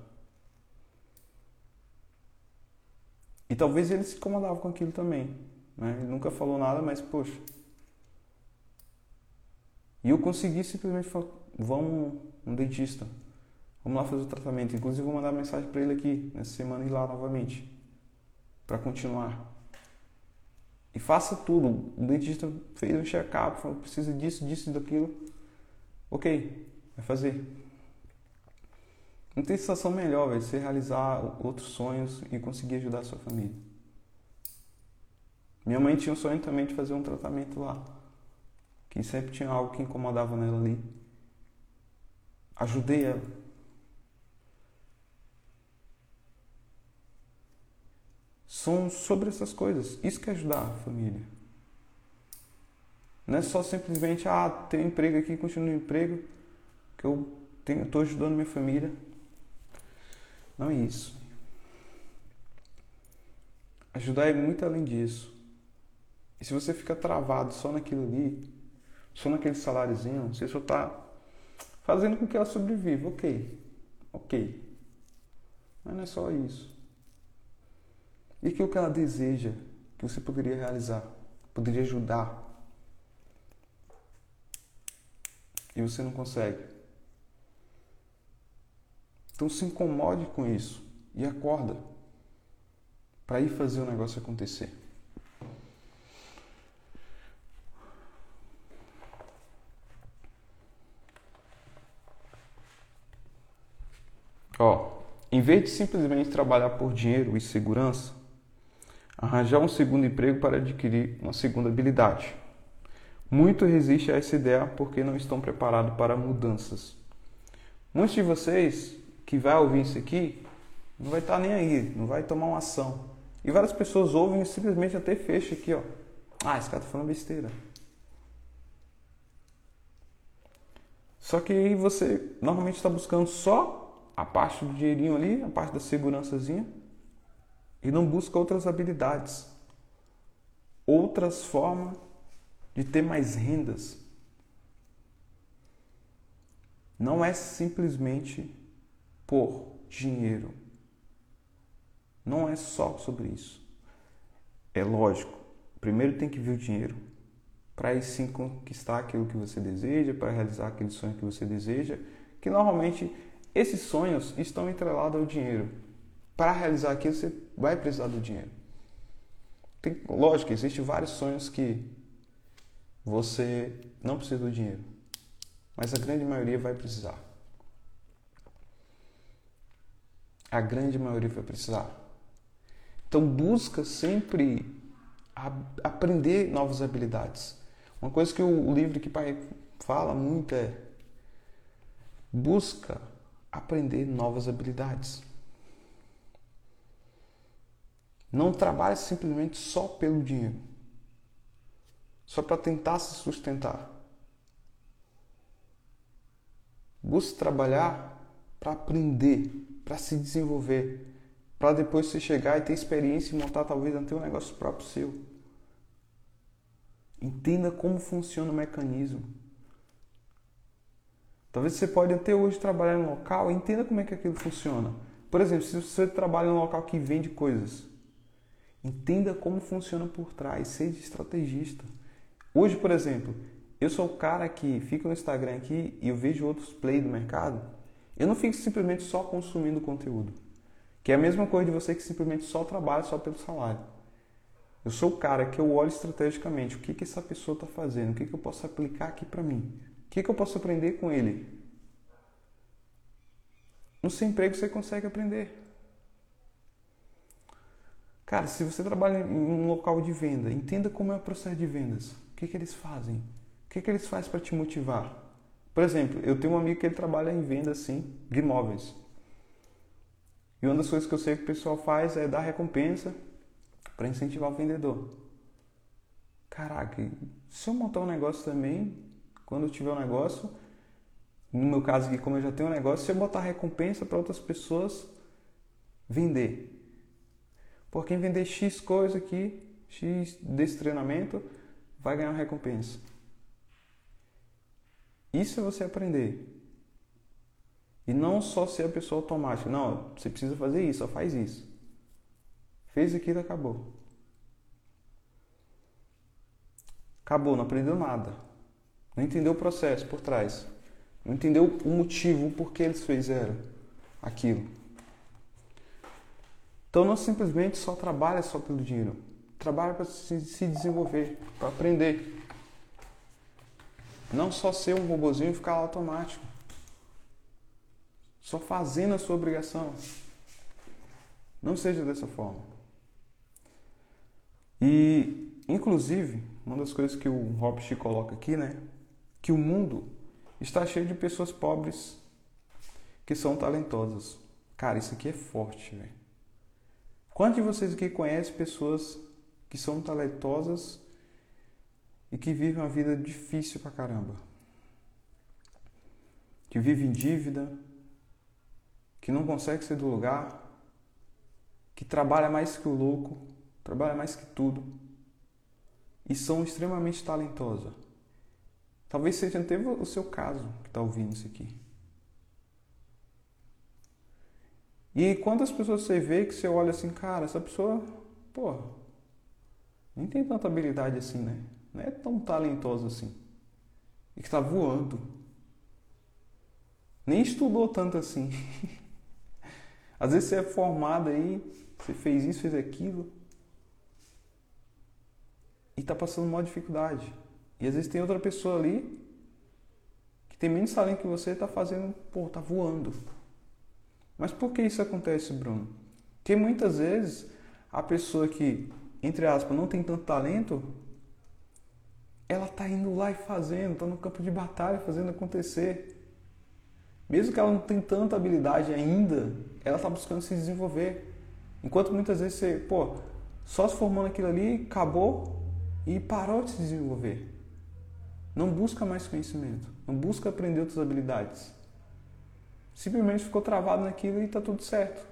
E talvez ele se incomodava com aquilo também. Né? Ele nunca falou nada, mas poxa. E eu consegui simplesmente falar, vamos um dentista. Vamos lá fazer o tratamento. Inclusive vou mandar mensagem para ele aqui nessa semana ir lá novamente para continuar. E faça tudo. O dentista fez um check-up, falou precisa disso, disso e daquilo. Ok, vai fazer. Não tem sensação melhor, velho, você realizar outros sonhos e conseguir ajudar a sua família. Minha mãe tinha um sonho também de fazer um tratamento lá. Que sempre tinha algo que incomodava nela ali. Ajudei ela. São sobre essas coisas. Isso que é ajudar a família. Não é só simplesmente, ah, tenho emprego aqui, continuo no emprego, que eu estou ajudando minha família. Não é isso. Ajudar é muito além disso. E se você fica travado só naquilo ali, só naquele saláriozinho, você só está fazendo com que ela sobreviva. Ok, ok. Mas não é só isso. E aquilo que ela deseja, que você poderia realizar, poderia ajudar. E você não consegue. Então se incomode com isso e acorda para ir fazer o negócio acontecer. Ó, em vez de simplesmente trabalhar por dinheiro e segurança, arranjar um segundo emprego para adquirir uma segunda habilidade. Muito resiste a essa ideia porque não estão preparados para mudanças. Muitos de vocês que vai ouvir isso aqui não vai estar nem aí, não vai tomar uma ação. E várias pessoas ouvem e simplesmente até fecha aqui, ó. Ah, esse cara tá falando besteira. Só que aí você normalmente está buscando só a parte do dinheirinho ali, a parte da segurançazinha, e não busca outras habilidades, outras formas de ter mais rendas. Não é simplesmente por dinheiro. Não é só sobre isso. É lógico, primeiro tem que vir o dinheiro para aí sim conquistar aquilo que você deseja, para realizar aquele sonho que você deseja, que normalmente esses sonhos estão entrelados ao dinheiro. Para realizar aquilo você vai precisar do dinheiro. Tem, lógico, existem vários sonhos que você não precisa do dinheiro, mas a grande maioria vai precisar. A grande maioria vai precisar. Então busca sempre aprender novas habilidades. Uma coisa que o livro que pai fala muito é busca aprender novas habilidades. Não trabalhe simplesmente só pelo dinheiro. Só para tentar se sustentar. Busque trabalhar para aprender para se desenvolver, para depois você chegar e ter experiência e montar talvez até um negócio próprio seu. Entenda como funciona o mecanismo. Talvez você pode até hoje trabalhar em um local, entenda como é que aquilo funciona. Por exemplo, se você trabalha em um local que vende coisas, entenda como funciona por trás, seja estrategista. Hoje, por exemplo, eu sou o cara que fica no Instagram aqui e eu vejo outros play do mercado eu não fico simplesmente só consumindo conteúdo, que é a mesma coisa de você que simplesmente só trabalha só pelo salário. Eu sou o cara que eu olho estrategicamente o que, que essa pessoa está fazendo, o que, que eu posso aplicar aqui para mim, que, que eu posso aprender com ele. No seu emprego você consegue aprender. Cara, se você trabalha em um local de venda, entenda como é o processo de vendas. O que, que eles fazem? O que, que eles fazem para te motivar? Por exemplo, eu tenho um amigo que ele trabalha em venda assim de imóveis. E uma das coisas que eu sei que o pessoal faz é dar recompensa para incentivar o vendedor. Caraca, se eu montar um negócio também, quando eu tiver um negócio, no meu caso aqui, como eu já tenho um negócio, se eu botar recompensa para outras pessoas vender. Por quem vender X coisa aqui, X desse treinamento, vai ganhar uma recompensa. Isso é você aprender. E não só ser a pessoa automática. Não, você precisa fazer isso, só faz isso. Fez aquilo, acabou. Acabou, não aprendeu nada. Não entendeu o processo por trás. Não entendeu o motivo, o porquê eles fizeram aquilo. Então não simplesmente só trabalha só pelo dinheiro. Trabalha para se desenvolver, para aprender. Não só ser um robozinho e ficar automático. Só fazendo a sua obrigação. Não seja dessa forma. E, inclusive, uma das coisas que o Hobbes coloca aqui, né? Que o mundo está cheio de pessoas pobres que são talentosas. Cara, isso aqui é forte, velho. Quantos de vocês aqui conhecem pessoas que são talentosas e que vivem uma vida difícil pra caramba? Que vivem em dívida, que não consegue ser do lugar, que trabalha mais que o louco, trabalha mais que tudo e são extremamente talentosas. Talvez seja até o seu caso que está ouvindo isso aqui. E quantas pessoas você vê que você olha assim, cara, essa pessoa, pô, nem tem tanta habilidade assim, né? Não é tão talentosa assim. E que está voando. Nem estudou tanto assim. Às vezes você é formado aí, você fez isso, fez aquilo. E está passando uma dificuldade. E às vezes tem outra pessoa ali que tem menos talento que você está fazendo, pô, tá voando. Mas por que isso acontece, Bruno? Porque muitas vezes a pessoa que, entre aspas, não tem tanto talento, ela tá indo lá e fazendo, tá no campo de batalha fazendo acontecer. Mesmo que ela não tenha tanta habilidade ainda, ela está buscando se desenvolver. Enquanto muitas vezes você, pô, só se formando aquilo ali, acabou e parou de se desenvolver. Não busca mais conhecimento, não busca aprender outras habilidades. Simplesmente ficou travado naquilo e está tudo certo.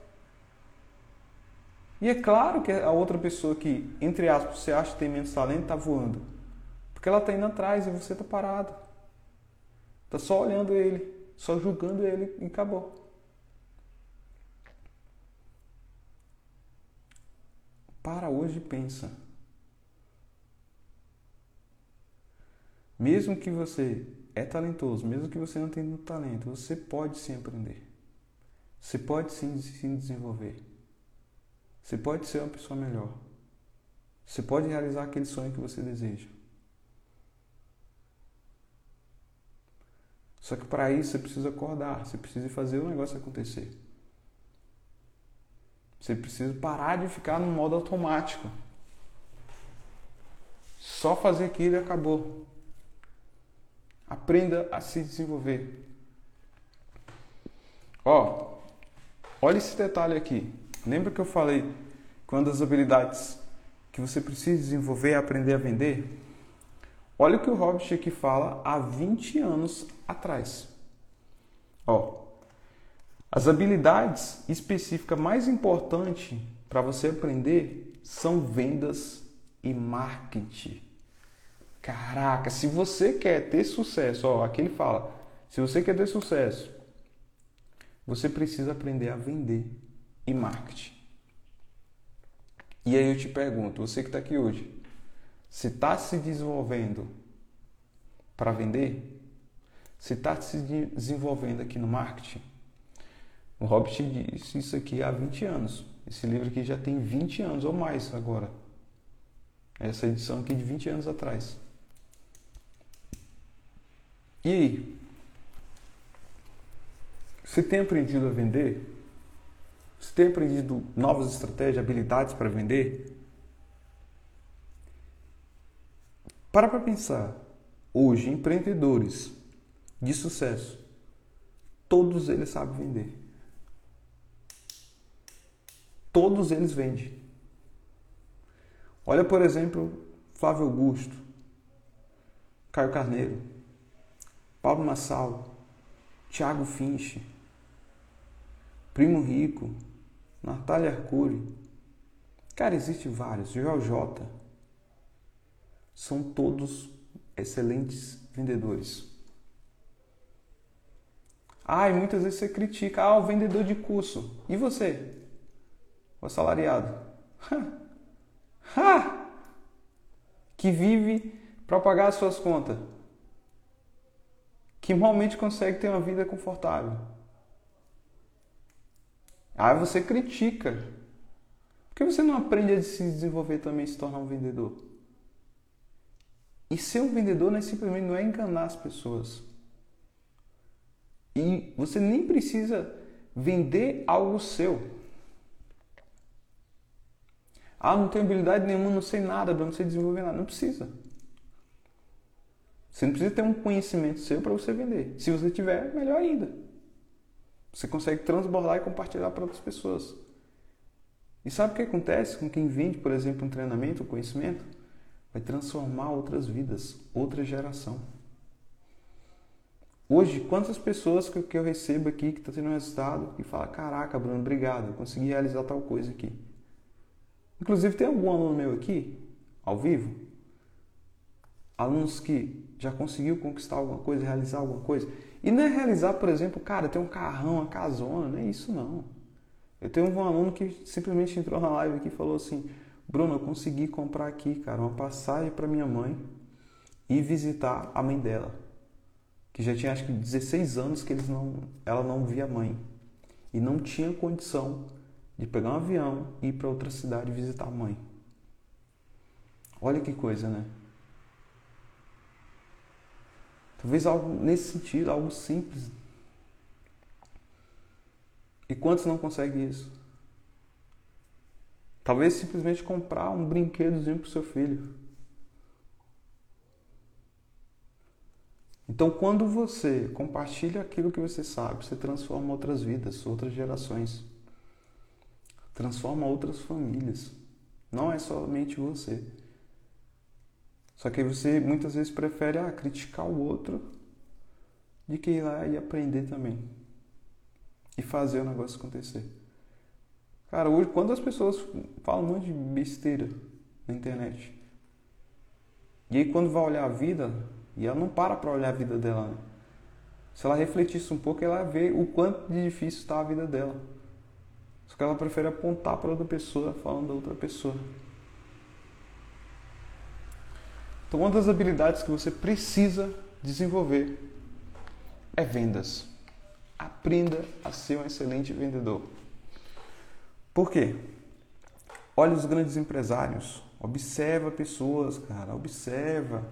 E é claro que a outra pessoa que, entre aspas, você acha que tem menos talento, está voando. Porque ela está indo atrás e você está parado. Está só olhando ele, só julgando ele e acabou. Para hoje e pensa. Mesmo que você é talentoso, mesmo que você não tenha muito talento, você pode sim aprender. Você pode sim se desenvolver. Você pode ser uma pessoa melhor. Você pode realizar aquele sonho que você deseja. Só que para isso você precisa acordar, você precisa fazer o negócio acontecer. Você precisa parar de ficar no modo automático. Só fazer aquilo e acabou. Aprenda a se desenvolver. Ó, olha esse detalhe aqui. Lembra que eu falei uma das habilidades que você precisa desenvolver é aprender a vender? Olha o que o Hobbit aqui fala há 20 anos atrás. Ó, as habilidades específicas mais importantes para você aprender são vendas e marketing. Caraca, se você quer ter sucesso, ó, aqui ele fala, se você quer ter sucesso, você precisa aprender a vender e marketing. E aí eu te pergunto, você que está aqui hoje, se está se desenvolvendo para vender? Se está se desenvolvendo aqui no marketing? O Hobbit disse isso aqui há 20 anos. Esse livro aqui já tem 20 anos ou mais agora. Essa edição aqui de 20 anos atrás. E aí? Você tem aprendido a vender? Você tem aprendido novas estratégias, habilidades para vender? Para para pensar. Hoje, empreendedores de sucesso, todos eles sabem vender. Todos eles vendem. Olha, por exemplo, Flávio Augusto, Caio Carneiro, Paulo Massal, Tiago Finch, Primo Rico, Natália Arcuri. Cara, existe vários. Joel J. São todos excelentes vendedores. Ah, e muitas vezes você critica, ah, o vendedor de curso. E você? O assalariado? Ha! Que vive para pagar as suas contas. Que normalmente consegue ter uma vida confortável. Aí você critica. Por que você não aprende a se desenvolver também e se tornar um vendedor? E ser um vendedor não é simplesmente não é enganar as pessoas. E você nem precisa vender algo seu. Ah, não tenho habilidade nenhuma, não sei nada, não sei desenvolver nada. Não precisa. Você não precisa ter um conhecimento seu para você vender. Se você tiver, melhor ainda. Você consegue transbordar e compartilhar para outras pessoas. E sabe o que acontece com quem vende, por exemplo, um treinamento, um conhecimento? Vai transformar outras vidas, outra geração. Hoje, quantas pessoas que eu recebo aqui que estão tá tendo um resultado e fala, caraca, Bruno, obrigado, eu consegui realizar tal coisa aqui. Inclusive, tem algum aluno meu aqui, ao vivo, alunos que já conseguiu conquistar alguma coisa, realizar alguma coisa. E não é realizar, por exemplo, cara, ter um carrão, uma casona, não é isso não. Eu tenho um aluno que simplesmente entrou na live aqui e falou assim: Bruno, eu consegui comprar aqui, cara, uma passagem para minha mãe e visitar a mãe dela que já tinha acho que 16 anos que eles não, ela não via a mãe e não tinha condição de pegar um avião e ir para outra cidade visitar a mãe. Olha que coisa, né? Talvez algo nesse sentido, algo simples. E quantos não conseguem isso? Talvez simplesmente comprar um brinquedozinho para o seu filho. Então, quando você compartilha aquilo que você sabe, você transforma outras vidas, outras gerações, transforma outras famílias. Não é somente você. Só que você muitas vezes prefere ah, criticar o outro de que ir lá e aprender também. E fazer o negócio acontecer. Cara, hoje, quando as pessoas falam um monte de besteira na internet, e aí quando vai olhar a vida, e ela não para para olhar a vida dela. Né? Se ela refletisse um pouco, ela vê o quanto de difícil está a vida dela. Só que ela prefere apontar para outra pessoa falando da outra pessoa. Então, uma das habilidades que você precisa desenvolver é vendas. Aprenda a ser um excelente vendedor. Por quê? Olha os grandes empresários. Observa pessoas, cara. Observa.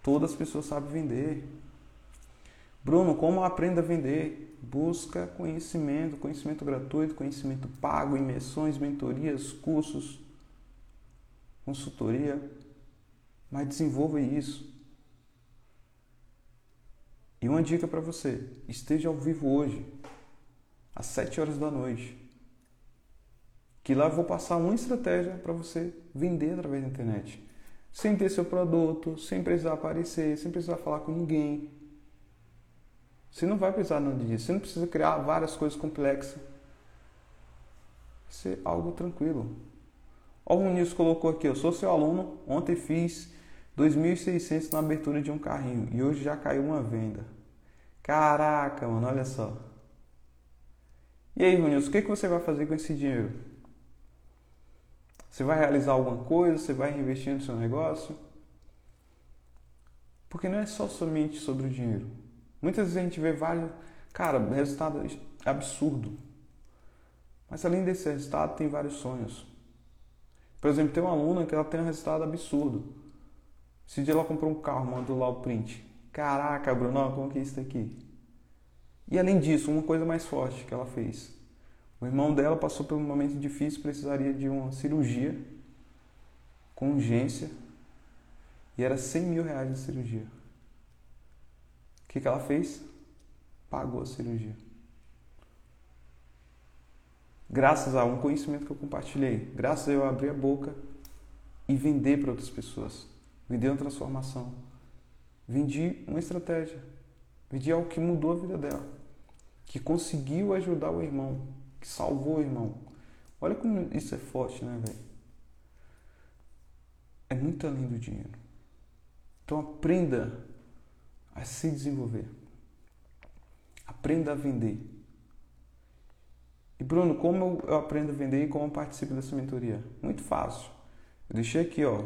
Todas as pessoas sabem vender. Bruno, como aprenda a vender? Busca conhecimento, conhecimento gratuito, conhecimento pago, imersões, mentorias, cursos, consultoria. Mas desenvolva isso. E uma dica para você: esteja ao vivo hoje, às 7 horas da noite. Que lá eu vou passar uma estratégia para você vender através da internet sem ter seu produto, sem precisar aparecer, sem precisar falar com ninguém. Você não vai precisar nada disso. Você não precisa criar várias coisas complexas. Ser algo tranquilo. Olha o Muniz colocou aqui, eu sou seu aluno, ontem fiz 2.600 na abertura de um carrinho e hoje já caiu uma venda. Caraca, mano, olha só. E aí, Muniz, o que, que você vai fazer com esse dinheiro? Você vai realizar alguma coisa? Você vai investir no seu negócio? Porque não é só somente sobre o dinheiro. Muitas vezes a gente vê vários, cara, resultado absurdo. Mas além desse resultado, tem vários sonhos. Por exemplo, tem uma aluna que ela tem um resultado absurdo. Esse dia ela comprou um carro, mandou lá o print. Caraca, Bruno, como que é isso aqui? E além disso, uma coisa mais forte que ela fez. O irmão dela passou por um momento difícil, precisaria de uma cirurgia com urgência e era 100 mil reais de cirurgia. O que, que ela fez? Pagou a cirurgia. graças a um conhecimento que eu compartilhei, graças a eu abrir a boca e vender para outras pessoas, vender uma transformação, vendi uma estratégia, vendi algo que mudou a vida dela, que conseguiu ajudar o irmão, que salvou o irmão. Olha como isso é forte, né, velho? É muito além do dinheiro. Então aprenda a se desenvolver. Aprenda a vender. E Bruno, como eu aprendo a vender e como eu participo dessa mentoria? Muito fácil. Eu deixei aqui, ó.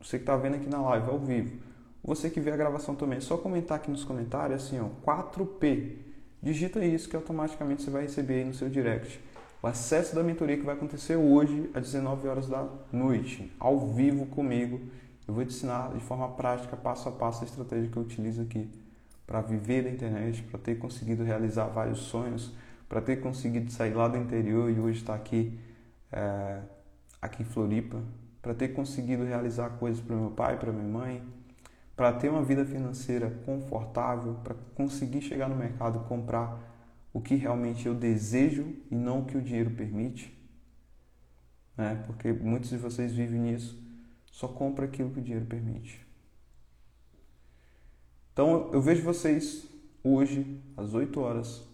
Você que está vendo aqui na live ao vivo. Você que vê a gravação também, é só comentar aqui nos comentários assim, ó, 4P. Digita isso que automaticamente você vai receber aí no seu direct. O acesso da mentoria que vai acontecer hoje às 19 horas da noite, ao vivo comigo. Eu vou te ensinar de forma prática, passo a passo, a estratégia que eu utilizo aqui para viver da internet, para ter conseguido realizar vários sonhos, para ter conseguido sair lá do interior e hoje estar aqui, é, aqui em Floripa, para ter conseguido realizar coisas para meu pai, para minha mãe, para ter uma vida financeira confortável, para conseguir chegar no mercado e comprar o que realmente eu desejo e não o que o dinheiro permite. Né? Porque muitos de vocês vivem nisso, só compra aquilo que o dinheiro permite. Então eu vejo vocês hoje às 8 horas.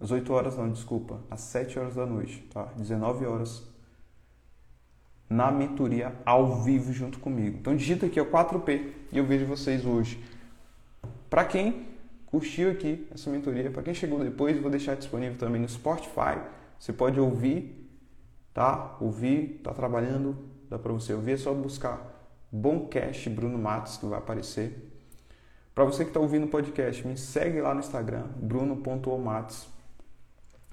Às 8 horas não, desculpa, às 7 horas da noite, tá? 19 horas na mentoria ao vivo junto comigo. Então digita aqui o 4P e eu vejo vocês hoje. Para quem curtiu aqui essa mentoria, para quem chegou depois, vou deixar disponível também no Spotify. Você pode ouvir, tá? Ouvir, tá trabalhando, dá para você ouvir, é só buscar Bomcast Bruno Matos que vai aparecer. Para você que está ouvindo o podcast, me segue lá no Instagram, bruno.omatos.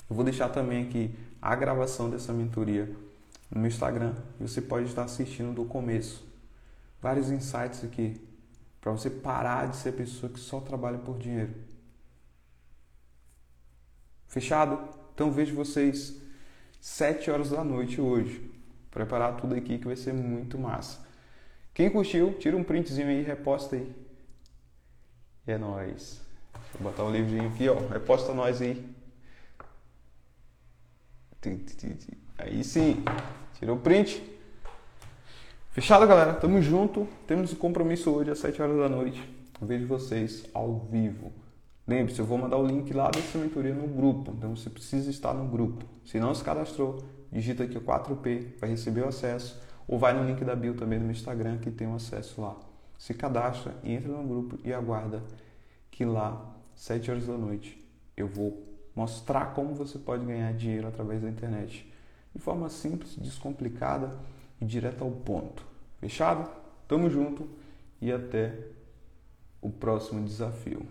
Eu vou deixar também aqui a gravação dessa mentoria no meu Instagram você pode estar assistindo do começo. Vários insights aqui para você parar de ser pessoa que só trabalha por dinheiro. Fechado? Então vejo vocês 7 horas da noite hoje. Preparar tudo aqui que vai ser muito massa. Quem curtiu, tira um printzinho aí, reposta aí. É nóis. Deixa eu botar o livrinho aqui, ó. Reposta nós aí. Aí sim. Tirou o print. Fechado, galera? Tamo junto. Temos um compromisso hoje às 7 horas da noite. Eu vejo vocês ao vivo. Lembre-se, eu vou mandar o link lá dessa mentoria no grupo. Então você precisa estar no grupo. Se não se cadastrou, digita aqui o 4P, vai receber o acesso. Ou vai no link da bio também no Instagram que tem o acesso lá. Se cadastra, entra no grupo e aguarda que lá, 7 horas da noite, eu vou mostrar como você pode ganhar dinheiro através da internet de forma simples, descomplicada e direta ao ponto. Fechado? Tamo junto e até o próximo desafio.